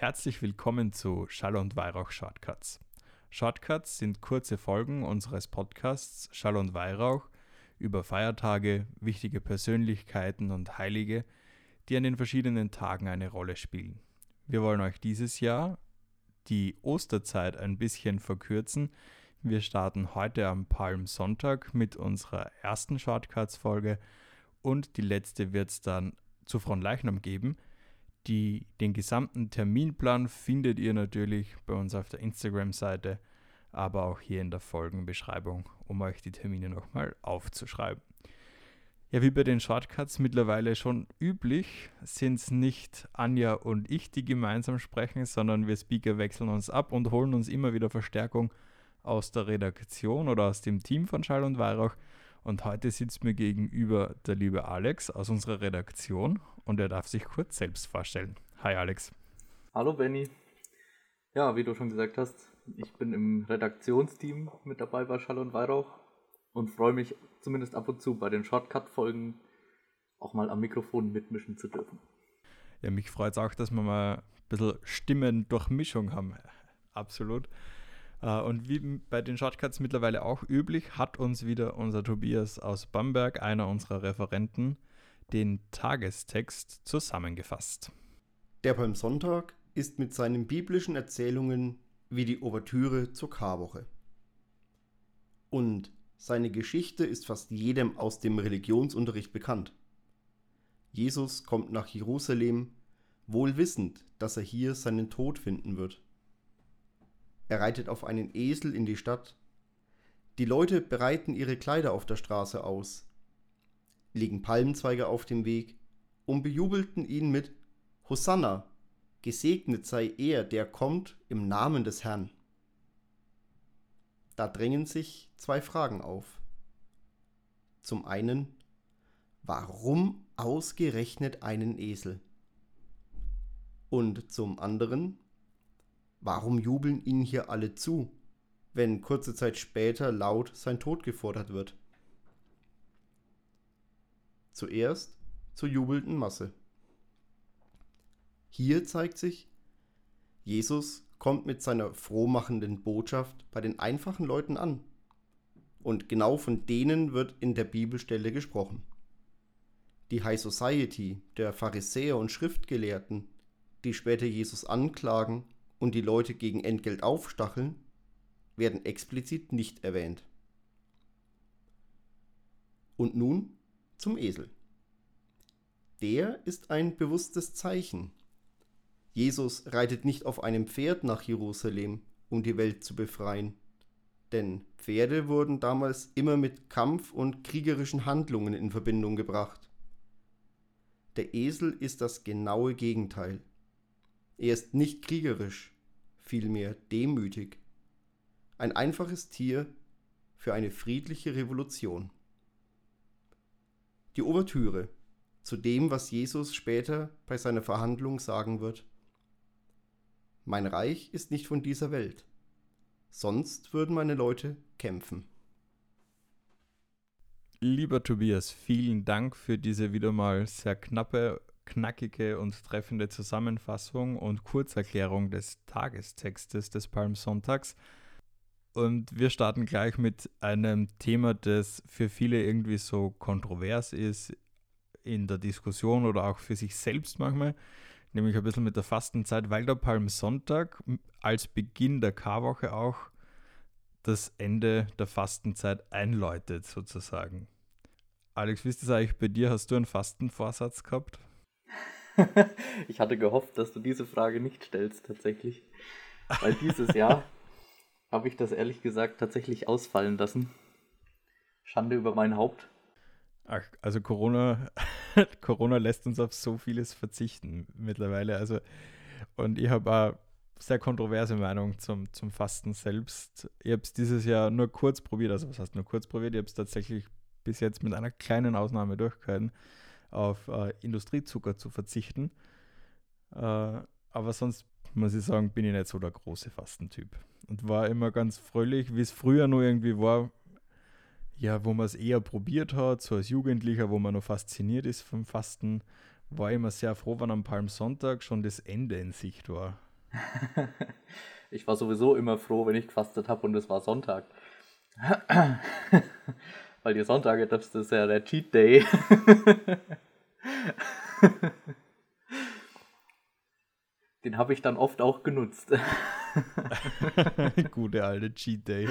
Herzlich willkommen zu Schall und Weihrauch Shortcuts. Shortcuts sind kurze Folgen unseres Podcasts Schall und Weihrauch über Feiertage, wichtige Persönlichkeiten und Heilige, die an den verschiedenen Tagen eine Rolle spielen. Wir wollen euch dieses Jahr die Osterzeit ein bisschen verkürzen. Wir starten heute am Palmsonntag mit unserer ersten Shortcuts-Folge und die letzte wird es dann zu Fronleichnam geben – die, den gesamten Terminplan findet ihr natürlich bei uns auf der Instagram-Seite, aber auch hier in der Folgenbeschreibung, um euch die Termine nochmal aufzuschreiben. Ja, wie bei den Shortcuts mittlerweile schon üblich, sind es nicht Anja und ich, die gemeinsam sprechen, sondern wir Speaker wechseln uns ab und holen uns immer wieder Verstärkung aus der Redaktion oder aus dem Team von Schall und Weihrauch. Und heute sitzt mir gegenüber der liebe Alex aus unserer Redaktion und er darf sich kurz selbst vorstellen. Hi Alex. Hallo Benny. Ja, wie du schon gesagt hast, ich bin im Redaktionsteam mit dabei bei Schall und Weihrauch und freue mich zumindest ab und zu bei den Shortcut-Folgen auch mal am Mikrofon mitmischen zu dürfen. Ja, mich freut es auch, dass wir mal ein bisschen Stimmendurchmischung haben. Absolut. Äh, und wie bei den Shortcuts mittlerweile auch üblich, hat uns wieder unser Tobias aus Bamberg, einer unserer Referenten, den Tagestext zusammengefasst. Der Palmsonntag ist mit seinen biblischen Erzählungen wie die Ouvertüre zur Karwoche. Und seine Geschichte ist fast jedem aus dem Religionsunterricht bekannt. Jesus kommt nach Jerusalem, wohl wissend, dass er hier seinen Tod finden wird. Er reitet auf einen Esel in die Stadt. Die Leute bereiten ihre Kleider auf der Straße aus legen Palmzweige auf dem Weg und bejubelten ihn mit Hosanna, gesegnet sei er, der kommt im Namen des Herrn. Da drängen sich zwei Fragen auf. Zum einen, warum ausgerechnet einen Esel? Und zum anderen, warum jubeln ihnen hier alle zu, wenn kurze Zeit später laut sein Tod gefordert wird? zuerst zur jubelnden Masse. Hier zeigt sich, Jesus kommt mit seiner frohmachenden Botschaft bei den einfachen Leuten an. Und genau von denen wird in der Bibelstelle gesprochen. Die High Society der Pharisäer und Schriftgelehrten, die später Jesus anklagen und die Leute gegen Entgelt aufstacheln, werden explizit nicht erwähnt. Und nun zum Esel. Der ist ein bewusstes Zeichen. Jesus reitet nicht auf einem Pferd nach Jerusalem, um die Welt zu befreien. Denn Pferde wurden damals immer mit Kampf und kriegerischen Handlungen in Verbindung gebracht. Der Esel ist das genaue Gegenteil. Er ist nicht kriegerisch, vielmehr demütig. Ein einfaches Tier für eine friedliche Revolution. Die Ouvertüre zu dem, was Jesus später bei seiner Verhandlung sagen wird. Mein Reich ist nicht von dieser Welt, sonst würden meine Leute kämpfen. Lieber Tobias, vielen Dank für diese wieder mal sehr knappe, knackige und treffende Zusammenfassung und Kurzerklärung des Tagestextes des Palmsonntags. Und wir starten gleich mit einem Thema, das für viele irgendwie so kontrovers ist in der Diskussion oder auch für sich selbst manchmal, nämlich ein bisschen mit der Fastenzeit, weil der Palmsonntag als Beginn der Karwoche auch das Ende der Fastenzeit einläutet, sozusagen. Alex, wie ist das eigentlich bei dir? Hast du einen Fastenvorsatz gehabt? ich hatte gehofft, dass du diese Frage nicht stellst, tatsächlich. Weil dieses Jahr habe ich das ehrlich gesagt tatsächlich ausfallen lassen. Schande über mein Haupt. Ach, also Corona, Corona lässt uns auf so vieles verzichten mittlerweile. Also, und ich habe auch sehr kontroverse Meinung zum, zum Fasten selbst. Ich habe es dieses Jahr nur kurz probiert, also was heißt nur kurz probiert? Ich habe es tatsächlich bis jetzt mit einer kleinen Ausnahme durchgehalten, auf äh, Industriezucker zu verzichten. Äh, aber sonst muss ich sagen, bin ich nicht so der große Fastentyp und war immer ganz fröhlich, wie es früher nur irgendwie war, ja, wo man es eher probiert hat, so als Jugendlicher, wo man noch fasziniert ist vom Fasten, war ich immer sehr froh, wenn am Palmsonntag schon das Ende in Sicht war. ich war sowieso immer froh, wenn ich gefastet habe und es war Sonntag. Weil die Sonntage, das ist ja der Cheat Day. Den habe ich dann oft auch genutzt. Gute alte Cheat Day.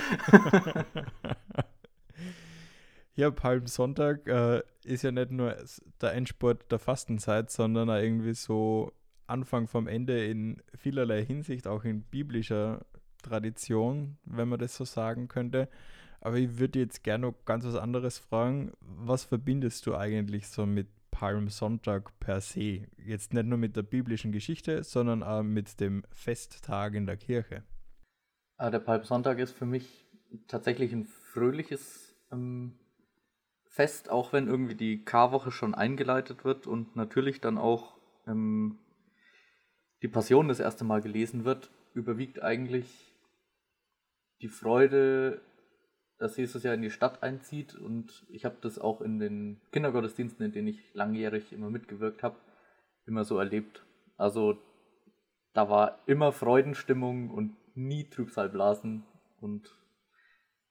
ja, Palmsonntag äh, ist ja nicht nur der Endsport der Fastenzeit, sondern auch irgendwie so Anfang vom Ende in vielerlei Hinsicht, auch in biblischer Tradition, wenn man das so sagen könnte. Aber ich würde jetzt gerne noch ganz was anderes fragen. Was verbindest du eigentlich so mit Palmsonntag per se? Jetzt nicht nur mit der biblischen Geschichte, sondern auch mit dem Festtag in der Kirche. Ah, der Palmsonntag ist für mich tatsächlich ein fröhliches ähm, Fest, auch wenn irgendwie die Karwoche schon eingeleitet wird und natürlich dann auch ähm, die Passion das erste Mal gelesen wird, überwiegt eigentlich die Freude, dass Jesus ja in die Stadt einzieht. Und ich habe das auch in den Kindergottesdiensten, in denen ich langjährig immer mitgewirkt habe, immer so erlebt. Also da war immer Freudenstimmung und nie Trübsalblasen. Und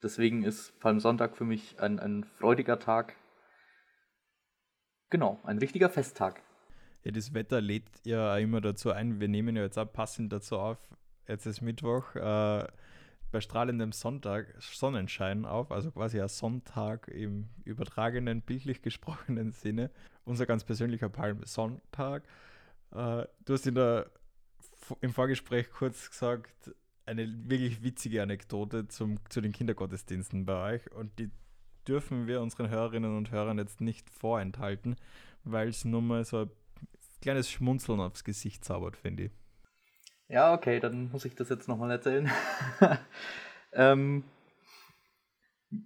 deswegen ist Palmsonntag für mich ein, ein freudiger Tag. Genau, ein richtiger Festtag. Ja, das Wetter lädt ja immer dazu ein. Wir nehmen ja jetzt auch passend dazu auf. Jetzt ist Mittwoch, äh, bei strahlendem Sonntag, Sonnenschein auf, also quasi ein Sonntag im übertragenen, bildlich gesprochenen Sinne. Unser ganz persönlicher Palmsonntag. Äh, du hast in der, im Vorgespräch kurz gesagt, eine wirklich witzige Anekdote zum, zu den Kindergottesdiensten bei euch und die dürfen wir unseren Hörerinnen und Hörern jetzt nicht vorenthalten, weil es nur mal so ein kleines Schmunzeln aufs Gesicht zaubert, finde ich. Ja, okay, dann muss ich das jetzt nochmal erzählen. ähm,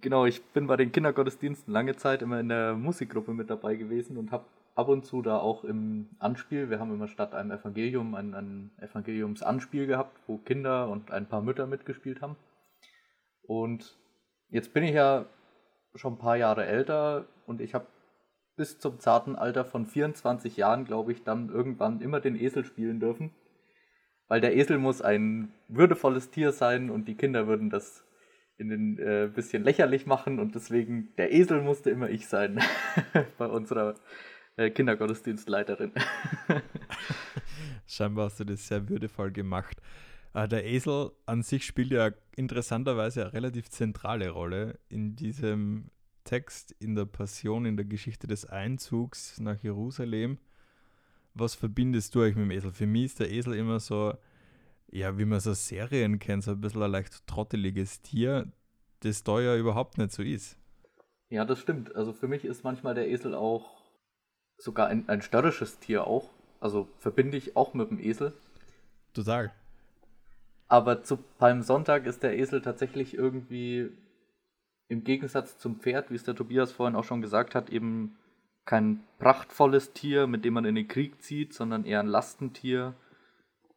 genau, ich bin bei den Kindergottesdiensten lange Zeit immer in der Musikgruppe mit dabei gewesen und habe ab und zu da auch im Anspiel, wir haben immer statt einem Evangelium ein, ein Evangeliumsanspiel gehabt, wo Kinder und ein paar Mütter mitgespielt haben. Und jetzt bin ich ja schon ein paar Jahre älter und ich habe bis zum zarten Alter von 24 Jahren, glaube ich, dann irgendwann immer den Esel spielen dürfen. Weil der Esel muss ein würdevolles Tier sein und die Kinder würden das in den äh, bisschen lächerlich machen und deswegen der Esel musste immer ich sein bei unserer äh, Kindergottesdienstleiterin. Scheinbar hast du das sehr würdevoll gemacht. Äh, der Esel an sich spielt ja interessanterweise eine relativ zentrale Rolle in diesem Text in der Passion, in der Geschichte des Einzugs nach Jerusalem. Was verbindest du euch mit dem Esel? Für mich ist der Esel immer so, ja, wie man so Serien kennt, so ein bisschen ein leicht trotteliges Tier, das da ja überhaupt nicht so ist. Ja, das stimmt. Also für mich ist manchmal der Esel auch sogar ein, ein störrisches Tier auch. Also verbinde ich auch mit dem Esel. Total. Aber zu Palmsonntag ist der Esel tatsächlich irgendwie im Gegensatz zum Pferd, wie es der Tobias vorhin auch schon gesagt hat, eben kein prachtvolles Tier, mit dem man in den Krieg zieht, sondern eher ein Lastentier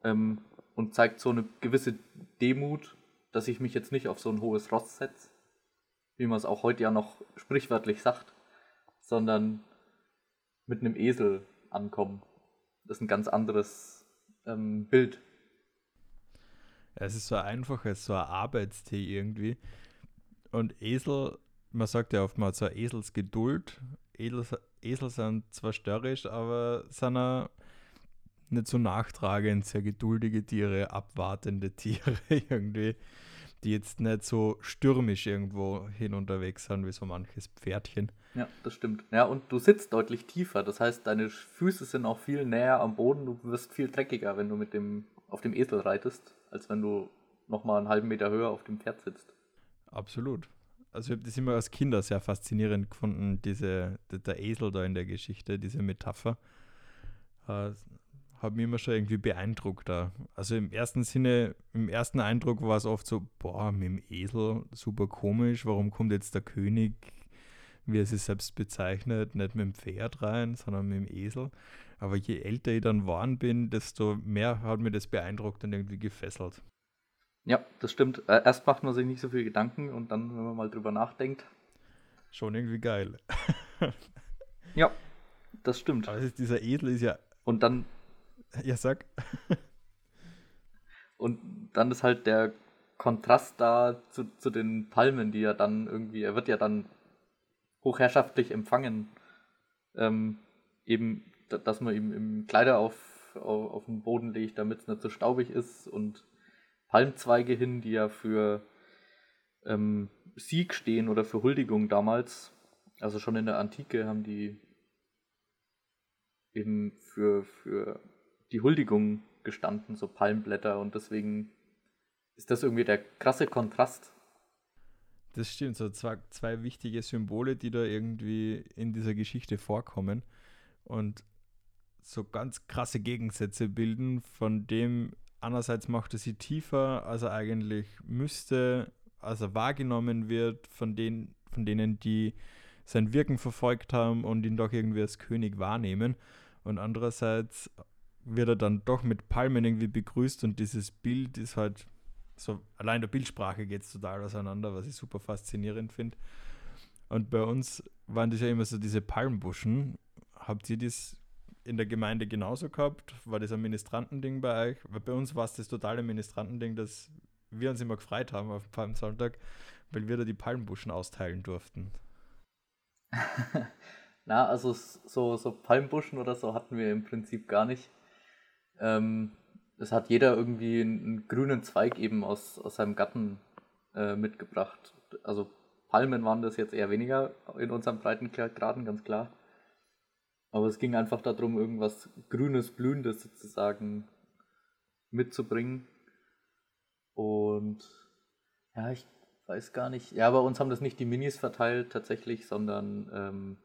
ähm, und zeigt so eine gewisse Demut, dass ich mich jetzt nicht auf so ein hohes Ross setze, wie man es auch heute ja noch sprichwörtlich sagt, sondern mit einem Esel ankommen. Das ist ein ganz anderes ähm, Bild. es ist so einfach, es ist so ein Arbeitstier irgendwie. Und Esel, man sagt ja oftmals so Eselsgeduld. Esel, Esel sind zwar störrisch, aber sind auch nicht so nachtragend, sehr geduldige Tiere, abwartende Tiere irgendwie, die jetzt nicht so stürmisch irgendwo hin unterwegs sind wie so manches Pferdchen. Ja, das stimmt. Ja, und du sitzt deutlich tiefer. Das heißt, deine Füße sind auch viel näher am Boden. Du wirst viel dreckiger, wenn du mit dem auf dem Esel reitest, als wenn du nochmal einen halben Meter höher auf dem Pferd sitzt. Absolut. Also ich habe das immer als Kinder sehr faszinierend gefunden, diese, der, Esel da in der Geschichte, diese Metapher. Äh, hat mich immer schon irgendwie beeindruckt da. Also im ersten Sinne, im ersten Eindruck war es oft so, boah, mit dem Esel, super komisch, warum kommt jetzt der König, wie er sich selbst bezeichnet, nicht mit dem Pferd rein, sondern mit dem Esel. Aber je älter ich dann geworden bin, desto mehr hat mir das beeindruckt und irgendwie gefesselt. Ja, das stimmt. Äh, erst macht man sich nicht so viel Gedanken und dann, wenn man mal drüber nachdenkt. Schon irgendwie geil. ja, das stimmt. Aber dieser Esel ist ja. Und dann. Ja, sag. Und dann ist halt der Kontrast da zu, zu den Palmen, die er dann irgendwie, er wird ja dann hochherrschaftlich empfangen. Ähm, eben, dass man ihm im Kleider auf, auf, auf den Boden legt, damit es nicht so staubig ist und Palmzweige hin, die ja für ähm, Sieg stehen oder für Huldigung damals. Also schon in der Antike haben die eben für, für die Huldigung gestanden, so Palmblätter und deswegen ist das irgendwie der krasse Kontrast. Das stimmt, so zwei, zwei wichtige Symbole, die da irgendwie in dieser Geschichte vorkommen und so ganz krasse Gegensätze bilden, von dem einerseits macht er sie tiefer, als er eigentlich müsste, als er wahrgenommen wird von, den, von denen, die sein Wirken verfolgt haben und ihn doch irgendwie als König wahrnehmen. Und andererseits wird er dann doch mit Palmen irgendwie begrüßt und dieses Bild ist halt so, allein der Bildsprache geht es total auseinander, was ich super faszinierend finde. Und bei uns waren das ja immer so diese Palmbuschen. Habt ihr das in der Gemeinde genauso gehabt? War das ein Ministrantending bei euch? Weil bei uns war es das totale Ministrantending, dass wir uns immer gefreut haben auf Palmsonntag, weil wir da die Palmbuschen austeilen durften. Na, also so, so Palmbuschen oder so hatten wir im Prinzip gar nicht. Ähm, es hat jeder irgendwie einen, einen, grünen Zweig eben aus, aus seinem Garten äh, mitgebracht. Also Palmen waren das jetzt eher weniger in unserem Breitengraden, ganz klar. Aber es ging einfach darum, irgendwas Grünes, Blühendes sozusagen mitzubringen. Und ja, ich weiß gar nicht. Ja, bei uns haben das nicht die Minis verteilt tatsächlich, sondern ähm,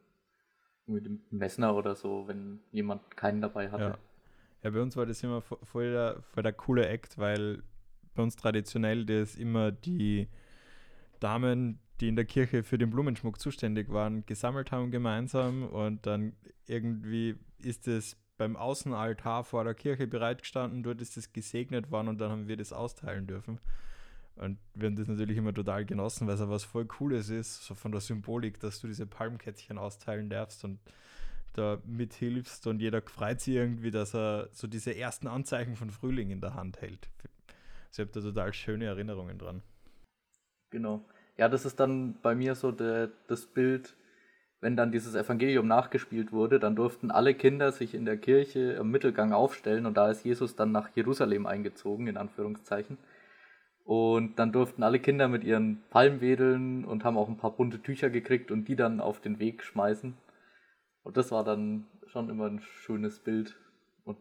mit dem Messner oder so, wenn jemand keinen dabei hatte. Ja. ja, bei uns war das immer voll der, voll der coole Act, weil bei uns traditionell das immer die Damen, die in der Kirche für den Blumenschmuck zuständig waren, gesammelt haben gemeinsam und dann irgendwie ist es beim Außenaltar vor der Kirche bereitgestanden, dort ist es gesegnet worden und dann haben wir das austeilen dürfen. Und wir haben das natürlich immer total genossen, weil es ja was voll Cooles ist, so von der Symbolik, dass du diese Palmkettchen austeilen darfst und da mithilfst und jeder freut sich irgendwie, dass er so diese ersten Anzeichen von Frühling in der Hand hält. Also ich da total schöne Erinnerungen dran. Genau. Ja, das ist dann bei mir so der, das Bild, wenn dann dieses Evangelium nachgespielt wurde, dann durften alle Kinder sich in der Kirche im Mittelgang aufstellen und da ist Jesus dann nach Jerusalem eingezogen, in Anführungszeichen. Und dann durften alle Kinder mit ihren Palmen wedeln und haben auch ein paar bunte Tücher gekriegt und die dann auf den Weg schmeißen. Und das war dann schon immer ein schönes Bild. Und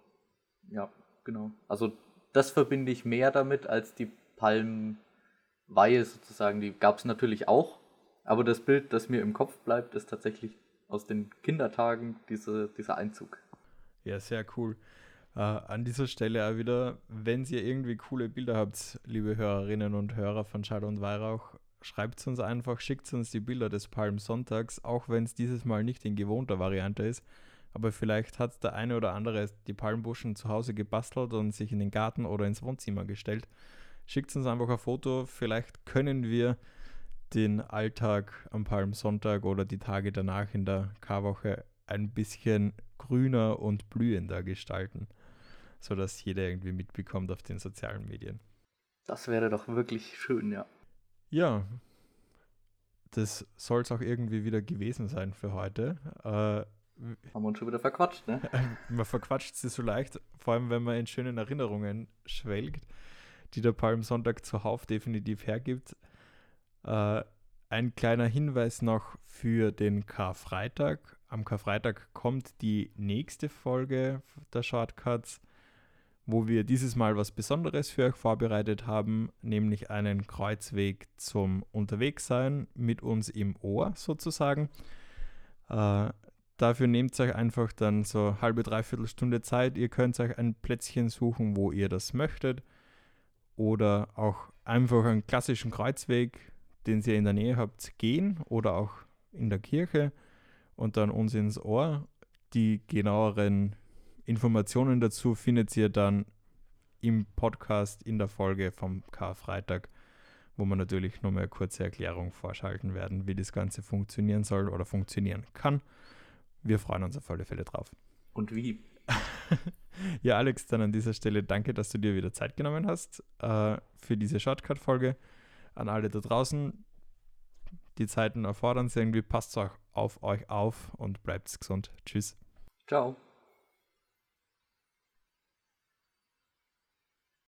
ja, genau. Also das verbinde ich mehr damit als die Palmweihe sozusagen. Die gab es natürlich auch. Aber das Bild, das mir im Kopf bleibt, ist tatsächlich aus den Kindertagen diese, dieser Einzug. Ja, sehr cool. Uh, an dieser Stelle auch wieder, wenn ihr irgendwie coole Bilder habt, liebe Hörerinnen und Hörer von Schall und Weihrauch, schreibt uns einfach, schickt uns die Bilder des Palmsonntags, auch wenn es dieses Mal nicht in gewohnter Variante ist. Aber vielleicht hat der eine oder andere die Palmbuschen zu Hause gebastelt und sich in den Garten oder ins Wohnzimmer gestellt. Schickt uns einfach ein Foto, vielleicht können wir den Alltag am Palmsonntag oder die Tage danach in der Karwoche ein bisschen grüner und blühender gestalten sodass jeder irgendwie mitbekommt auf den sozialen Medien. Das wäre doch wirklich schön, ja. Ja, das soll es auch irgendwie wieder gewesen sein für heute. Äh, Haben wir uns schon wieder verquatscht, ne? man verquatscht sie so leicht, vor allem wenn man in schönen Erinnerungen schwelgt, die der Palmsonntag zuhauf definitiv hergibt. Äh, ein kleiner Hinweis noch für den Karfreitag. Am Karfreitag kommt die nächste Folge der Shortcuts wo wir dieses Mal was Besonderes für euch vorbereitet haben, nämlich einen Kreuzweg zum Unterwegssein mit uns im Ohr sozusagen. Äh, dafür nehmt euch einfach dann so halbe, dreiviertel Stunde Zeit. Ihr könnt euch ein Plätzchen suchen, wo ihr das möchtet. Oder auch einfach einen klassischen Kreuzweg, den ihr in der Nähe habt, gehen oder auch in der Kirche und dann uns ins Ohr. Die genaueren Informationen dazu findet ihr dann im Podcast in der Folge vom Karfreitag, wo wir natürlich nur mal eine kurze Erklärung vorschalten werden, wie das Ganze funktionieren soll oder funktionieren kann. Wir freuen uns auf alle Fälle drauf. Und wie? Ja, Alex, dann an dieser Stelle danke, dass du dir wieder Zeit genommen hast äh, für diese Shortcut-Folge. An alle da draußen, die Zeiten erfordern es irgendwie, passt auch auf euch auf und bleibt gesund. Tschüss. Ciao.